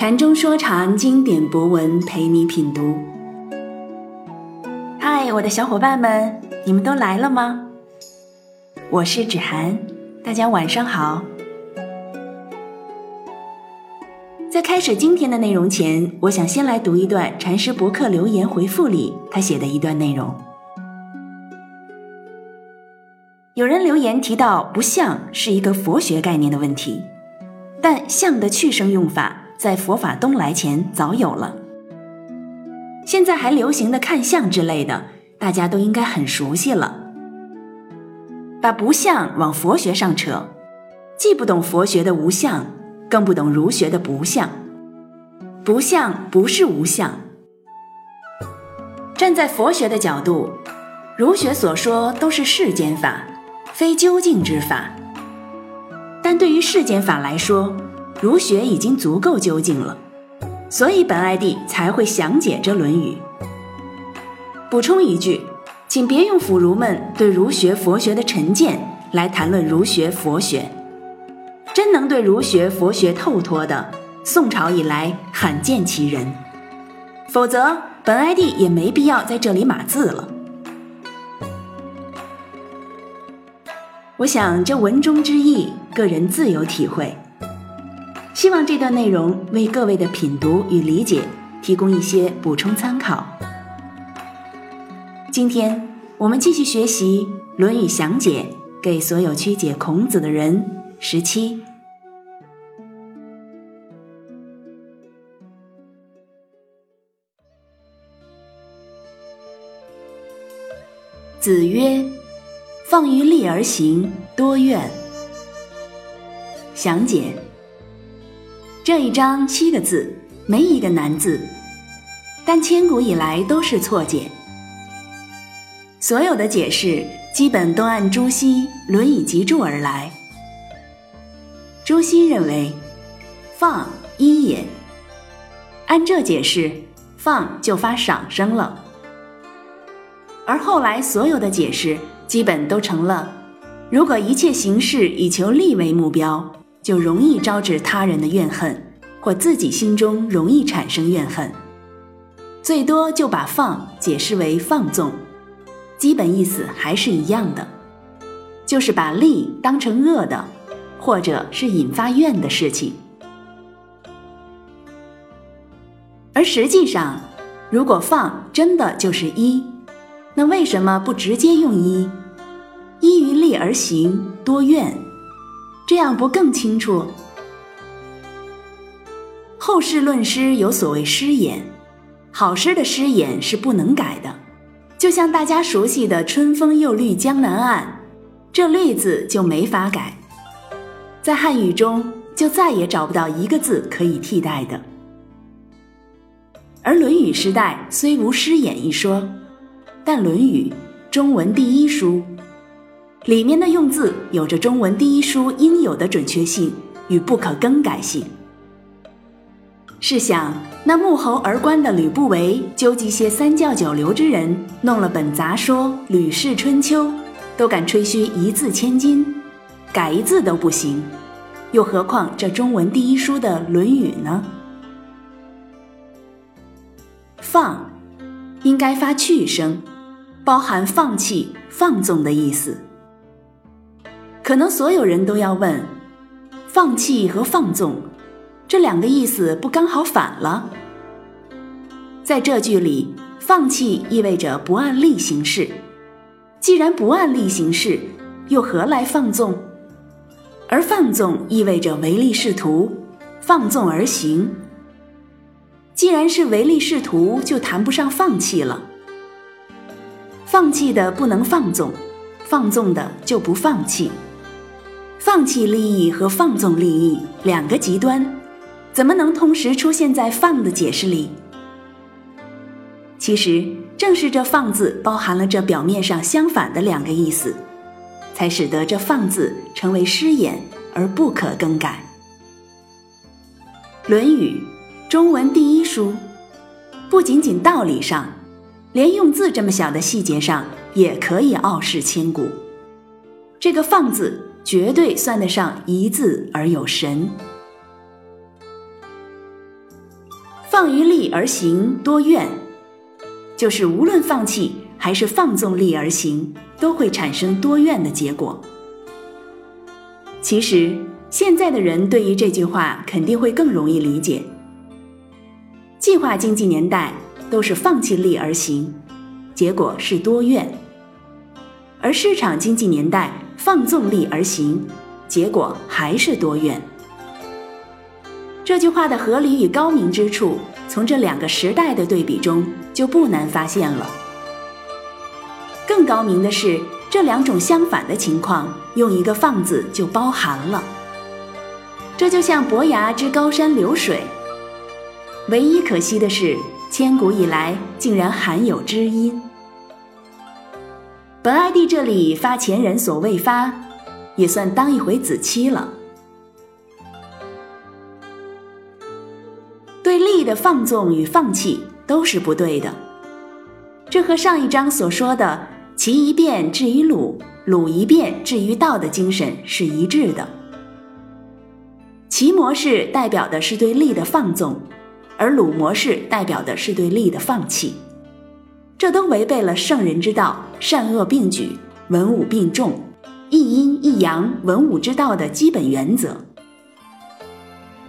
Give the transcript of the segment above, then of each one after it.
禅中说禅，经典博文陪你品读。嗨，我的小伙伴们，你们都来了吗？我是芷涵，大家晚上好。在开始今天的内容前，我想先来读一段禅师博客留言回复里他写的一段内容。有人留言提到“不相”是一个佛学概念的问题，但“相”的去声用法在佛法东来前早有了。现在还流行的“看相”之类的，大家都应该很熟悉了。把“不相”往佛学上扯，既不懂佛学的无相，更不懂儒学的不相。不相不是无相。站在佛学的角度，儒学所说都是世间法。非究竟之法，但对于世间法来说，儒学已经足够究竟了，所以本爱弟才会详解这《论语》。补充一句，请别用腐儒们对儒学、佛学的成见来谈论儒学、佛学。真能对儒学、佛学透脱的，宋朝以来罕见其人，否则本爱弟也没必要在这里码字了。我想这文中之意，个人自有体会。希望这段内容为各位的品读与理解提供一些补充参考。今天我们继续学习《论语详解》，给所有曲解孔子的人。十七，子曰。放于利而行，多怨。详解这一章七个字，没一个难字，但千古以来都是错解。所有的解释基本都按朱熹《论语集注》而来。朱熹认为，放一也，按这解释，放就发赏声了。而后来所有的解释。基本都成了。如果一切行事以求利为目标，就容易招致他人的怨恨，或自己心中容易产生怨恨。最多就把放解释为放纵，基本意思还是一样的，就是把利当成恶的，或者是引发怨的事情。而实际上，如果放真的就是一，那为什么不直接用一？依于利而行，多怨，这样不更清楚？后世论诗有所谓诗眼，好诗的诗眼是不能改的，就像大家熟悉的“春风又绿江南岸”，这“绿”字就没法改，在汉语中就再也找不到一个字可以替代的。而《论语》时代虽无诗眼一说，但《论语》中文第一书。里面的用字有着中文第一书应有的准确性与不可更改性。试想，那沐猴而观的吕不韦纠集些三教九流之人，弄了本杂说《吕氏春秋》，都敢吹嘘一字千金，改一字都不行，又何况这中文第一书的《论语》呢？放，应该发去声，包含放弃、放纵的意思。可能所有人都要问：放弃和放纵这两个意思不刚好反了？在这句里，放弃意味着不按例行事。既然不按例行事，又何来放纵？而放纵意味着唯利是图，放纵而行。既然是唯利是图，就谈不上放弃了。放弃的不能放纵，放纵的就不放弃。放弃利益和放纵利益两个极端，怎么能同时出现在“放”的解释里？其实正是这“放”字包含了这表面上相反的两个意思，才使得这“放”字成为诗眼而不可更改。《论语》中文第一书，不仅仅道理上，连用字这么小的细节上也可以傲视千古。这个“放”字。绝对算得上一字而有神。放于利而行多怨，就是无论放弃还是放纵利而行，都会产生多怨的结果。其实，现在的人对于这句话肯定会更容易理解。计划经济年代都是放弃利而行，结果是多怨；而市场经济年代放纵力而行，结果还是多怨。这句话的合理与高明之处，从这两个时代的对比中就不难发现了。更高明的是，这两种相反的情况，用一个“放”字就包含了。这就像伯牙之高山流水。唯一可惜的是，千古以来竟然罕有知音。本 ID 这里发前人所未发，也算当一回子期了。对利的放纵与放弃都是不对的，这和上一章所说的“其一变至于鲁，鲁一变至于道”的精神是一致的。齐模式代表的是对利的放纵。而鲁模式代表的是对利的放弃，这都违背了圣人之道善恶并举、文武并重、一阴一阳文武之道的基本原则。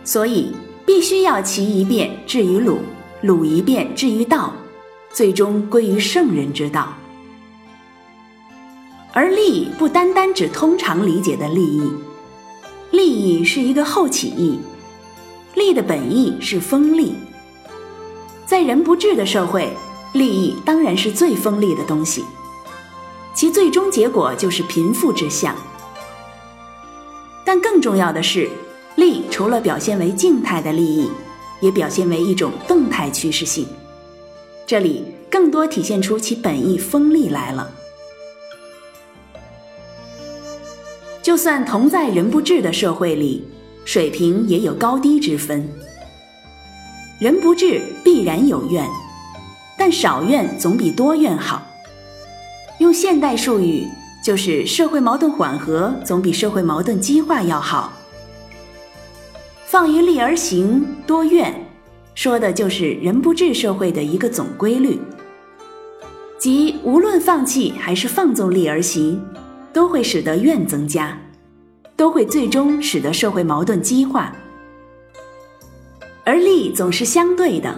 所以必须要齐一变至于鲁，鲁一变至于道，最终归于圣人之道。而利不单单指通常理解的利益，利益是一个后起义。利的本意是锋利，在人不治的社会，利益当然是最锋利的东西，其最终结果就是贫富之相。但更重要的是，利除了表现为静态的利益，也表现为一种动态趋势性，这里更多体现出其本意锋利来了。就算同在人不治的社会里。水平也有高低之分，人不治必然有怨，但少怨总比多怨好。用现代术语，就是社会矛盾缓和总比社会矛盾激化要好。放于利而行多怨，说的就是人不治社会的一个总规律，即无论放弃还是放纵利而行，都会使得怨增加。都会最终使得社会矛盾激化，而利总是相对的，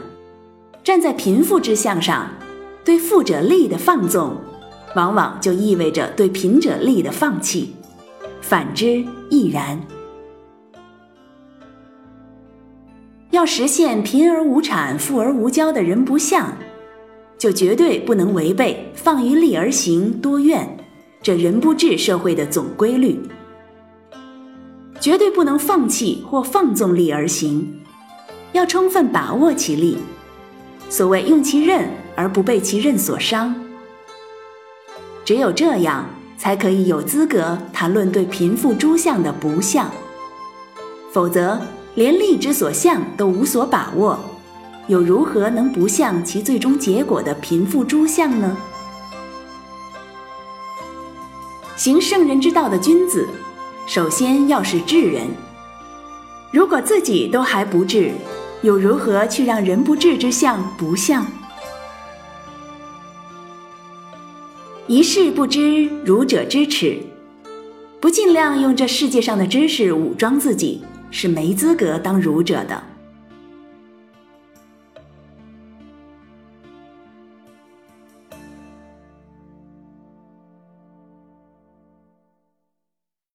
站在贫富之相上，对富者利的放纵，往往就意味着对贫者利的放弃，反之亦然。要实现贫而无产、富而无骄的人不相，就绝对不能违背放于利而行多怨这人不治社会的总规律。绝对不能放弃或放纵利而行，要充分把握其利。所谓用其刃而不被其刃所伤，只有这样，才可以有资格谈论对贫富诸相的不相。否则，连利之所向都无所把握，又如何能不向其最终结果的贫富诸相呢？行圣人之道的君子。首先要是智人，如果自己都还不智，又如何去让人不智之相不相？一事不知，儒者之耻。不尽量用这世界上的知识武装自己，是没资格当儒者的。